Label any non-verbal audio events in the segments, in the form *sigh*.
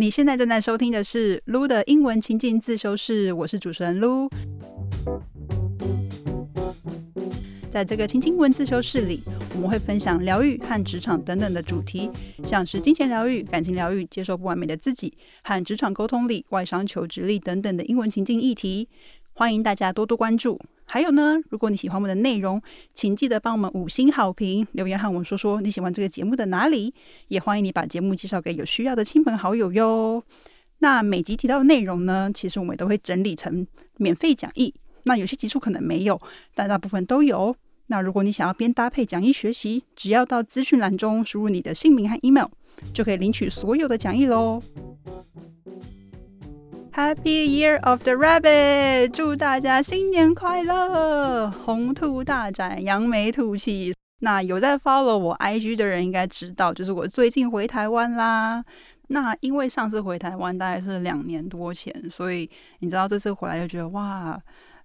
你现在正在收听的是撸的英文情境自修室，我是主持人撸。在这个情境文自修室里，我们会分享疗愈和职场等等的主题，像是金钱疗愈、感情疗愈、接受不完美的自己和职场沟通力、外商求职力等等的英文情境议题。欢迎大家多多关注。还有呢，如果你喜欢我们的内容，请记得帮我们五星好评，留言和我们说说你喜欢这个节目的哪里。也欢迎你把节目介绍给有需要的亲朋好友哟。那每集提到的内容呢，其实我们都会整理成免费讲义。那有些集数可能没有，但大部分都有。那如果你想要边搭配讲义学习，只要到资讯栏中输入你的姓名和 email，就可以领取所有的讲义喽。Happy Year of the Rabbit！祝大家新年快乐，红兔大展，扬眉吐气。那有在 follow 我 IG 的人应该知道，就是我最近回台湾啦。那因为上次回台湾大概是两年多前，所以你知道这次回来就觉得哇。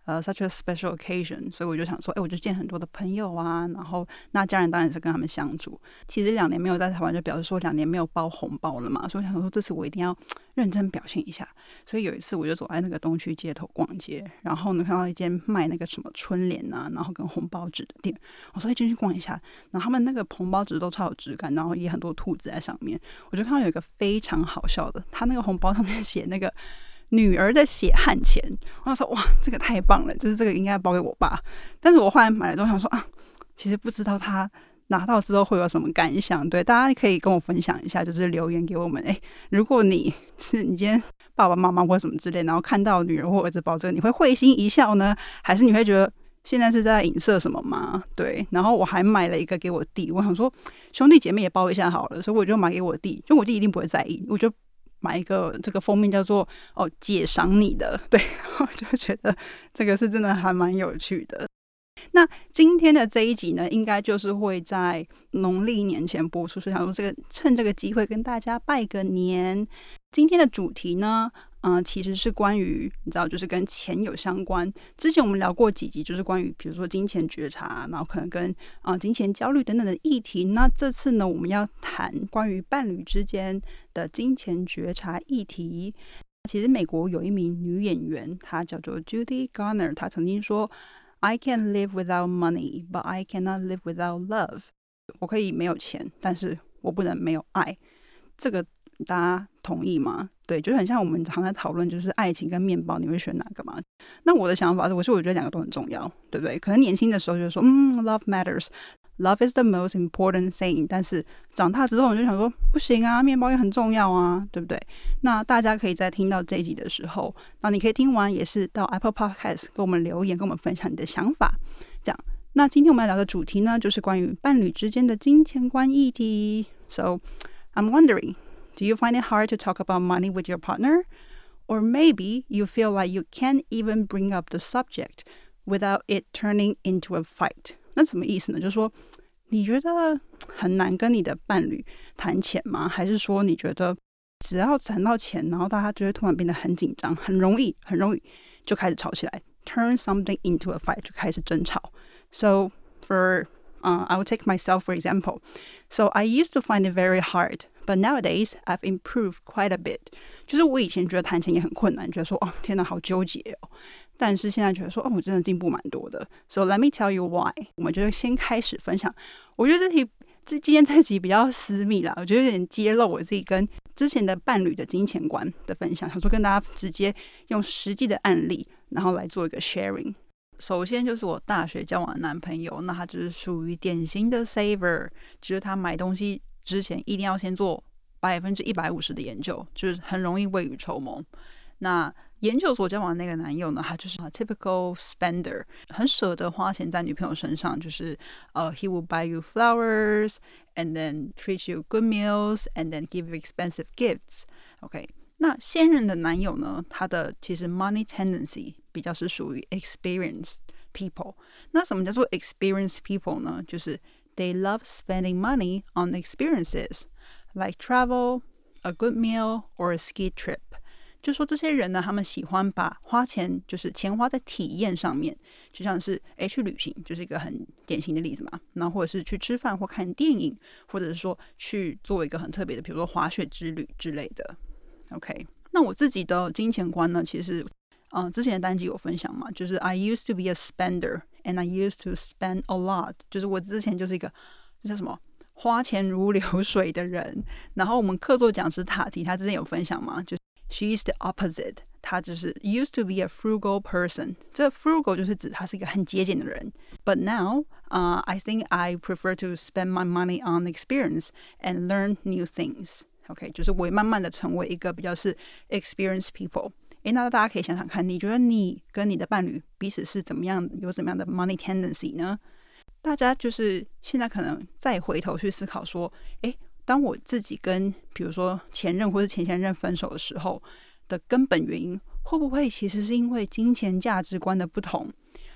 呃，such a special occasion，所以我就想说，哎，我就见很多的朋友啊，然后那家人当然是跟他们相处。其实两年没有在台湾，就表示说两年没有包红包了嘛，所以我想说这次我一定要认真表现一下。所以有一次我就走在那个东区街头逛街，然后呢看到一间卖那个什么春联啊，然后跟红包纸的店，我说哎进去逛一下。然后他们那个红包纸都超有质感，然后也很多兔子在上面。我就看到有一个非常好笑的，他那个红包上面写那个。女儿的血汗钱，我想说哇，这个太棒了，就是这个应该包给我爸。但是我后来买了之后想说啊，其实不知道他拿到之后会有什么感想。对，大家可以跟我分享一下，就是留言给我们。哎，如果你是你今天爸爸妈妈或什么之类，然后看到女儿或儿子包这个，你会会心一笑呢，还是你会觉得现在是在影射什么吗？对，然后我还买了一个给我弟，我想说兄弟姐妹也包一下好了，所以我就买给我弟，就我弟一定不会在意，我就。买一个这个封面叫做哦解赏你的，*laughs* 对，我就觉得这个是真的还蛮有趣的。那今天的这一集呢，应该就是会在农历年前播出，所以想说这个趁这个机会跟大家拜个年。今天的主题呢？嗯，其实是关于你知道，就是跟钱有相关。之前我们聊过几集，就是关于比如说金钱觉察，然后可能跟啊金钱焦虑等等的议题。那这次呢，我们要谈关于伴侣之间的金钱觉察议题。其实美国有一名女演员，她叫做 Judy Garner，她曾经说：“I can live without money, but I cannot live without love。”我可以没有钱，但是我不能没有爱。这个大家同意吗？对，就是很像我们常在讨论，就是爱情跟面包，你会选哪个嘛？那我的想法是，我是我觉得两个都很重要，对不对？可能年轻的时候就说，嗯，love matters，love is the most important thing。但是长大之后，我就想说，不行啊，面包也很重要啊，对不对？那大家可以在听到这一集的时候，那你可以听完也是到 Apple Podcast 给我们留言，跟我们分享你的想法。这样，那今天我们要聊的主题呢，就是关于伴侣之间的金钱观议题。So I'm wondering. Do you find it hard to talk about money with your partner? Or maybe you feel like you can't even bring up the subject without it turning into a fight. 那什么意思呢？就是说，你觉得很难跟你的伴侣谈钱吗？还是说你觉得只要谈到钱，然后大家就会突然变得很紧张，很容易，很容易就开始吵起来，turn something into a fight 就开始争吵。So for uh, I will take myself for example. So I used to find it very hard but nowadays, I've improved quite a bit。就是我以前觉得谈钱也很困难，觉得说哦天哪，好纠结哦。但是现在觉得说哦，我真的进步蛮多的。So let me tell you why。我们就先开始分享。我觉得这题这今天这集比较私密啦，我觉得有点揭露我自己跟之前的伴侣的金钱观的分享，想说跟大家直接用实际的案例，然后来做一个 sharing。首先就是我大学交往的男朋友，那他就是属于典型的 saver，就是他买东西。之前一定要先做百分之一百五十的研究，就是很容易未雨绸缪。那研究所交往的那个男友呢，他就是 typical spender，很舍得花钱在女朋友身上，就是呃，he will buy you flowers and then treat you good meals and then give you expensive gifts。OK，那现任的男友呢，他的其实 money tendency 比较是属于 experienced people。那什么叫做 experienced people 呢？就是 they love spending money on experiences like travel, a good meal, or a ski trip。就说这些人呢，他们喜欢把花钱，就是钱花在体验上面，就像是诶去旅行，就是一个很典型的例子嘛。那或者是去吃饭或看电影，或者是说去做一个很特别的，比如说滑雪之旅之类的。OK，那我自己的金钱观呢，其实，嗯、之前的单集有分享嘛，就是 I used to be a spender and I used to spend a lot，就是我之前就是一个这叫什么花钱如流水的人。然后我们客座讲师塔提他之前有分享嘛，就 she's the opposite，她就是 used to be a frugal person。这 frugal 就是指她是一个很节俭的人。But now, uh, I think I prefer to spend my money on experience and learn new things. OK，就是我也慢慢的成为一个比较是 experienced people。 诶，那大家可以想想看，你觉得你跟你的伴侣彼此是怎么样，有怎么样的 money tendency 呢？大家就是现在可能再回头去思考说，诶，当我自己跟比如说前任或者前前任分手的时候的根本原因，会不会其实是因为金钱价值观的不同？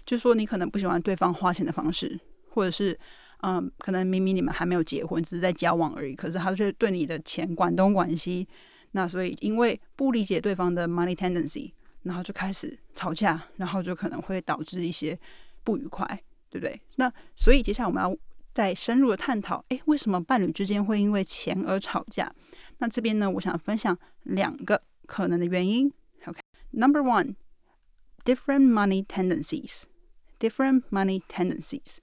就说你可能不喜欢对方花钱的方式，或者是嗯，可能明明你们还没有结婚，只是在交往而已，可是他却对你的钱管东管西。那所以因为不理解对方的 money tendency，然后就开始吵架，然后就可能会导致一些不愉快，对不对？那所以接下来我们要再深入的探讨，诶，为什么伴侣之间会因为钱而吵架？那这边呢，我想分享两个可能的原因。OK，Number、one。different money tendencies, different money tendencies。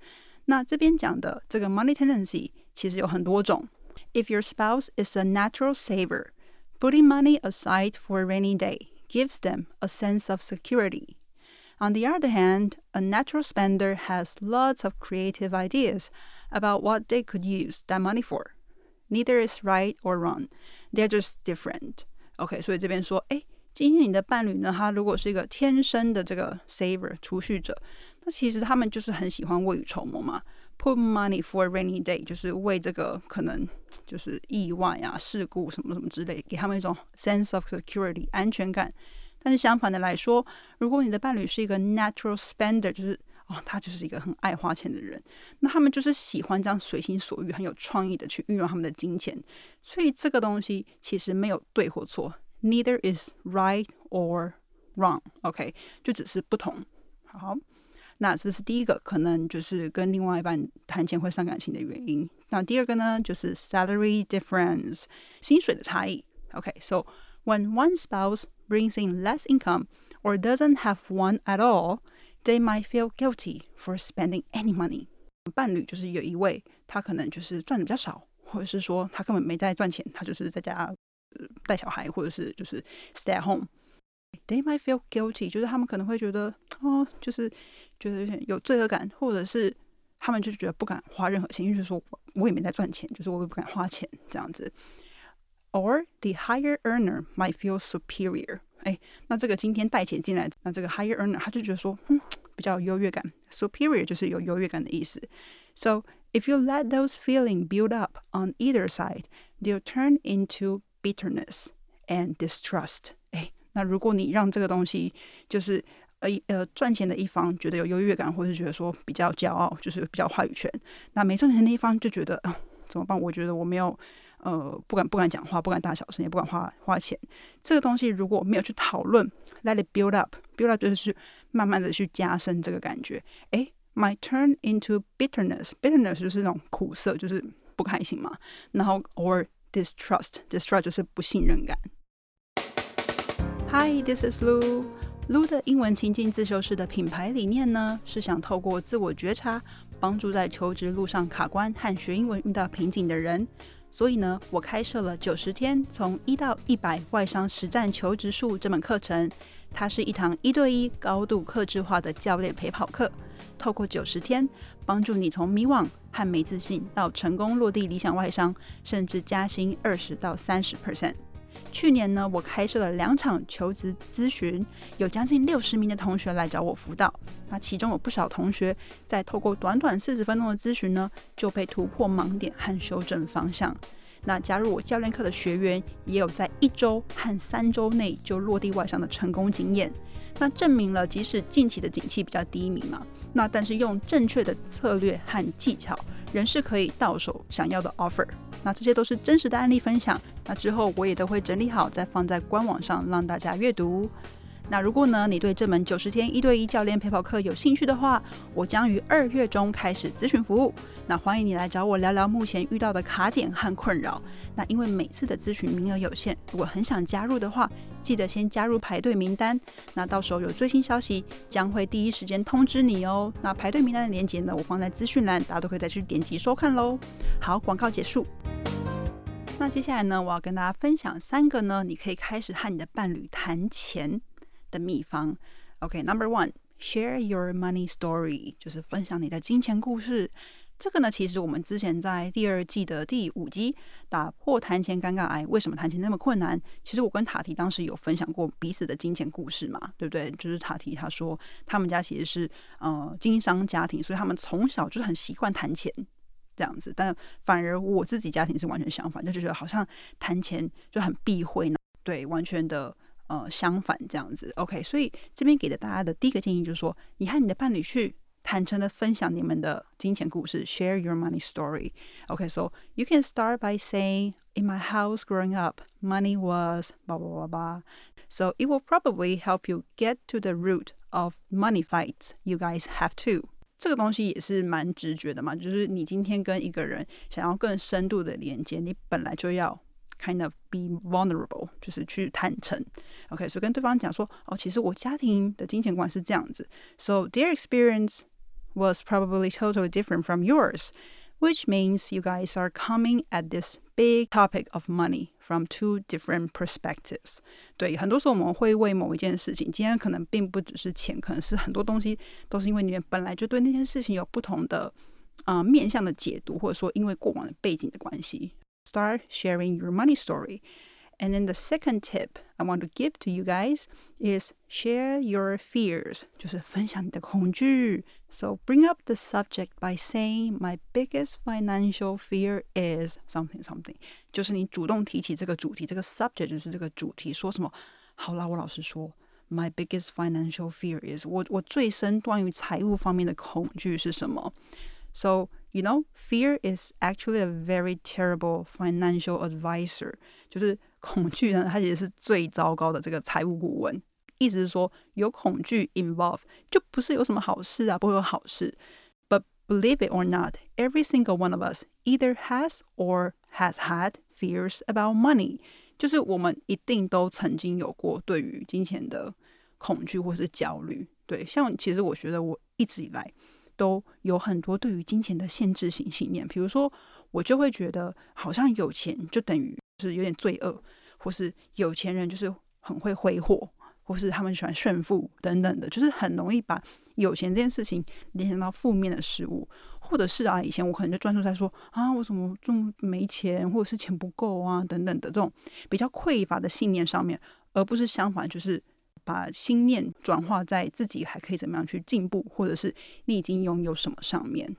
那这边讲的这个 money tendency 其实有很多种。If your spouse is a natural saver, putting money aside for a rainy day gives them a sense of security. On the other hand, a natural spender has lots of creative ideas about what they could use that money for. Neither is right or wrong. They're just different. OK，所以这边说，哎，今天你的伴侣呢，他如果是一个天生的这个 saver 储蓄者，那其实他们就是很喜欢未雨绸缪嘛。 Put money for a rainy day，就是为这个可能就是意外啊、事故什么什么之类，给他们一种 sense of security 安全感。但是相反的来说，如果你的伴侣是一个 natural spender，就是哦，他就是一个很爱花钱的人，那他们就是喜欢这样随心所欲、很有创意的去运用他们的金钱。所以这个东西其实没有对或错。Neither is right or wrong. OK，就只是不同。好，那这是第一个，可能就是跟另外一半谈钱会伤感情的原因。那第二个呢，就是 salary difference，薪水的差异。OK，so、when one spouse brings in less income or doesn't have one at all, they might feel guilty for spending any money. 伴侣就是有一位，他可能就是赚的比较少，或者是说他根本没在赚钱，他就是在家带小孩，或者是就是 stay at home。They might feel guilty，就是他们可能会觉得哦，就是觉得有点有罪恶感，或者是他们就觉得不敢花任何钱，就是说我也没在赚钱，就是我也不敢花钱这样子。Or the higher earner might feel superior。哎，那这个今天带钱进来，那这个 higher earner 他就觉得说，嗯，比较有优越感。Superior 就是有优越感的意思。So if you let those feelings build up on either side, they'll turn into bitterness and distrust。哎，那如果你让这个东西就是 呃呃赚钱的一方觉得有优越感，或是觉得说比较骄傲，就是比较话语权，那没赚钱的一方就觉得、呃、怎么办？我觉得我没有呃不敢不敢讲话，不敢大小声，也不敢花花钱。这个东西如果没有去讨论，let it build up，build up 就是去慢慢的去加深这个感觉。哎，might turn into bitterness，bitterness 就是那种苦涩，就是不开心嘛。然后 or distrust，distrust 就是不信任感。Hi，this is Lou。Lu 的英文情境自修室的品牌理念呢，是想透过自我觉察，帮助在求职路上卡关和学英文遇到瓶颈的人。所以呢，我开设了九十天从一到一百外商实战求职术这门课程。它是一堂一对一、高度克制化的教练陪跑课。透过九十天，帮助你从迷惘和没自信到成功落地理想外商，甚至加薪二十到三十 percent。去年呢，我开设了两场求职咨询，有将近六十名的同学来找我辅导。那其中有不少同学在透过短短四十分钟的咨询呢，就被突破盲点和修正方向。那加入我教练课的学员，也有在一周和三周内就落地外商的成功经验。那证明了，即使近期的景气比较低迷嘛，那但是用正确的策略和技巧，仍是可以到手想要的 offer。那这些都是真实的案例分享。那之后我也都会整理好，再放在官网上让大家阅读。那如果呢，你对这门九十天一对一教练陪跑课有兴趣的话，我将于二月中开始咨询服务。那欢迎你来找我聊聊目前遇到的卡点和困扰。那因为每次的咨询名额有限，如果很想加入的话，记得先加入排队名单。那到时候有最新消息，将会第一时间通知你哦。那排队名单的链接呢，我放在资讯栏，大家都可以再去点击收看喽。好，广告结束。那接下来呢，我要跟大家分享三个呢，你可以开始和你的伴侣谈钱。的秘方，OK，Number one，share your money story，就是分享你的金钱故事。这个呢，其实我们之前在第二季的第五集《打破谈钱尴尬癌》，为什么谈钱那么困难？其实我跟塔提当时有分享过彼此的金钱故事嘛，对不对？就是塔提他说他们家其实是呃经商家庭，所以他们从小就是很习惯谈钱这样子。但反而我自己家庭是完全相反，就觉得好像谈钱就很避讳呢，对，完全的。呃，相反这样子，OK，所以这边给的大家的第一个建议就是说，你和你的伴侣去坦诚的分享你们的金钱故事，share your money story。OK，so you can start by saying, "In my house growing up, money was blah blah blah blah." So it will probably help you get to the root of money fights you guys have too. 这个东西也是蛮直觉的嘛，就是你今天跟一个人想要更深度的连接，你本来就要 kind of be vulnerable，就是去坦诚。OK，所以跟对方讲说，哦，其实我家庭的金钱观是这样子。So their experience was probably totally different from yours, which means you guys are coming at this big topic of money from two different perspectives。对，很多时候我们会为某一件事情，今天可能并不只是钱，可能是很多东西都是因为你们本来就对那件事情有不同的啊、呃、面向的解读，或者说因为过往的背景的关系。 start sharing your money story. And then the second tip I want to give to you guys is share your fears，就是分享你的恐惧。So bring up the subject by saying my biggest financial fear is something something，就是你主动提起这个主题，这个 subject 就是这个主题，说什么？好啦，我老实说，my biggest financial fear is 我我最深关于财务方面的恐惧是什么？So You know, fear is actually a very terrible financial advisor。就是恐惧呢，它其实是最糟糕的这个财务顾问。意思是说，有恐惧 involve 就不是有什么好事啊，不会有好事。But believe it or not, every single one of us either has or has had fears about money。就是我们一定都曾经有过对于金钱的恐惧或是焦虑。对，像其实我觉得我一直以来。 都有很多对于金钱的限制性信念，比如说，我就会觉得好像有钱就等于是有点罪恶，或是有钱人就是很会挥霍，或是他们喜欢炫富等等的，就是很容易把有钱这件事情联想到负面的事物，或者是啊，以前我可能就专注在说啊，我怎么这么没钱，或者是钱不够啊等等的这种比较匮乏的信念上面，而不是相反，就是。把心念转化在自己还可以怎么样去进步，或者是你已经拥有什么上面。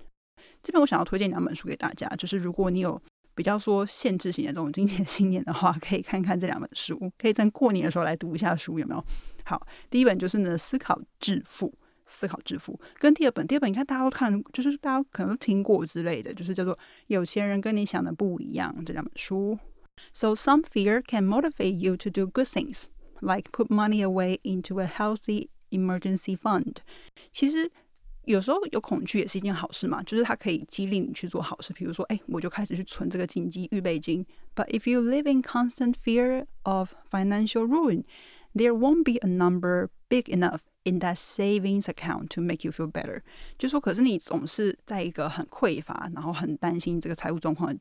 这边我想要推荐两本书给大家，就是如果你有比较说限制型的这种金钱 *laughs* 信念的话，可以看看这两本书，可以在过年的时候来读一下书，有没有？好，第一本就是呢《思考致富》，思考致富，跟第二本，第二本你看大家都看，就是大家可能都听过之类的，就是叫做《有钱人跟你想的不一样》这两本书。So some fear can motivate you to do good things. like put money away into a healthy emergency fund。其实有时候有恐惧也是一件好事嘛，就是它可以激励你去做好事。比如说，哎，我就开始去存这个紧急预备金。But if you live in constant fear of financial ruin, there won't be a number big enough in that savings account to make you feel better。就说，可是你总是在一个很匮乏，然后很担心这个财务状况的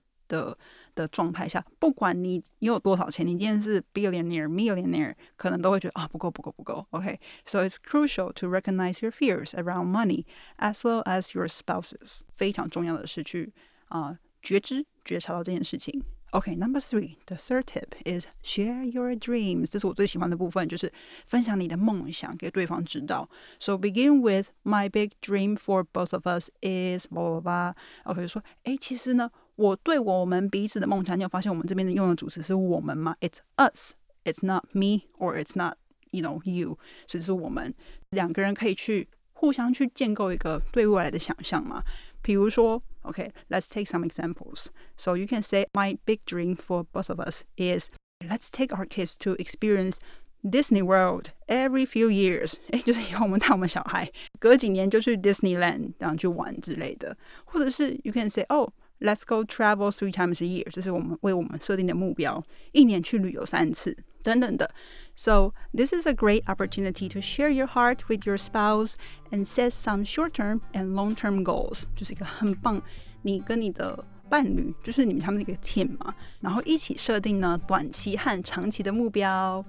的状态下，不管你你有多少钱，你今天是 billionaire、millionaire，可能都会觉得啊不够不够不够。OK，so it's crucial to recognize your fears around money as well as your spouses。非常重要的是去啊觉知觉察到这件事情。OK，number three，the third tip is share your dreams。这是我最喜欢的部分，就是分享你的梦想给对方知道。So begin with my big dream for both of us is blah blah blah。OK，就说哎，其实呢。 我对我们彼此的梦想，你有发现我们这边的用的主词是我们吗？It's us, it's not me, or it's not you know you，所以是我们两个人可以去互相去建构一个对未来的想象嘛。比如说，OK，let's take some examples. So you can say my big dream for both of us is let's take our kids to experience Disney World every few years，哎，就是以后我们带我们小孩隔几年就去 *laughs* Disneyland 然后去玩之类的，或者是 you can say oh Let's go travel three times a year，这是我们为我们设定的目标，一年去旅游三次等等的。So this is a great opportunity to share your heart with your spouse and set some short-term and long-term goals，就是一个很棒，你跟你的伴侣就是你们他们那个 team 嘛，然后一起设定呢短期和长期的目标。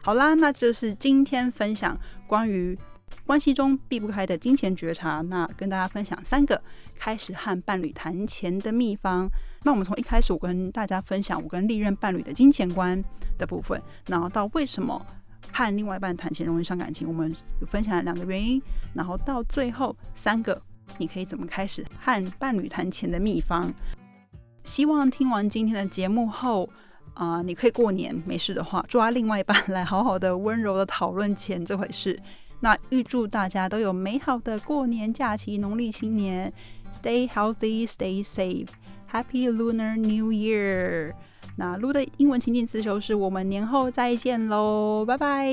好啦，那就是今天分享关于关系中避不开的金钱觉察。那跟大家分享三个开始和伴侣谈钱的秘方。那我们从一开始我跟大家分享我跟历任伴侣的金钱观的部分，然后到为什么和另外一半谈钱容易伤感情，我们分享了两个原因，然后到最后三个你可以怎么开始和伴侣谈钱的秘方。希望听完今天的节目后。啊，你可以过年没事的话，抓另外一半来好好的温柔的讨论钱这回事。那预祝大家都有美好的过年假期，农历新年，Stay healthy, stay safe, Happy Lunar New Year。那录的英文情景词就是我们年后再见喽，拜拜。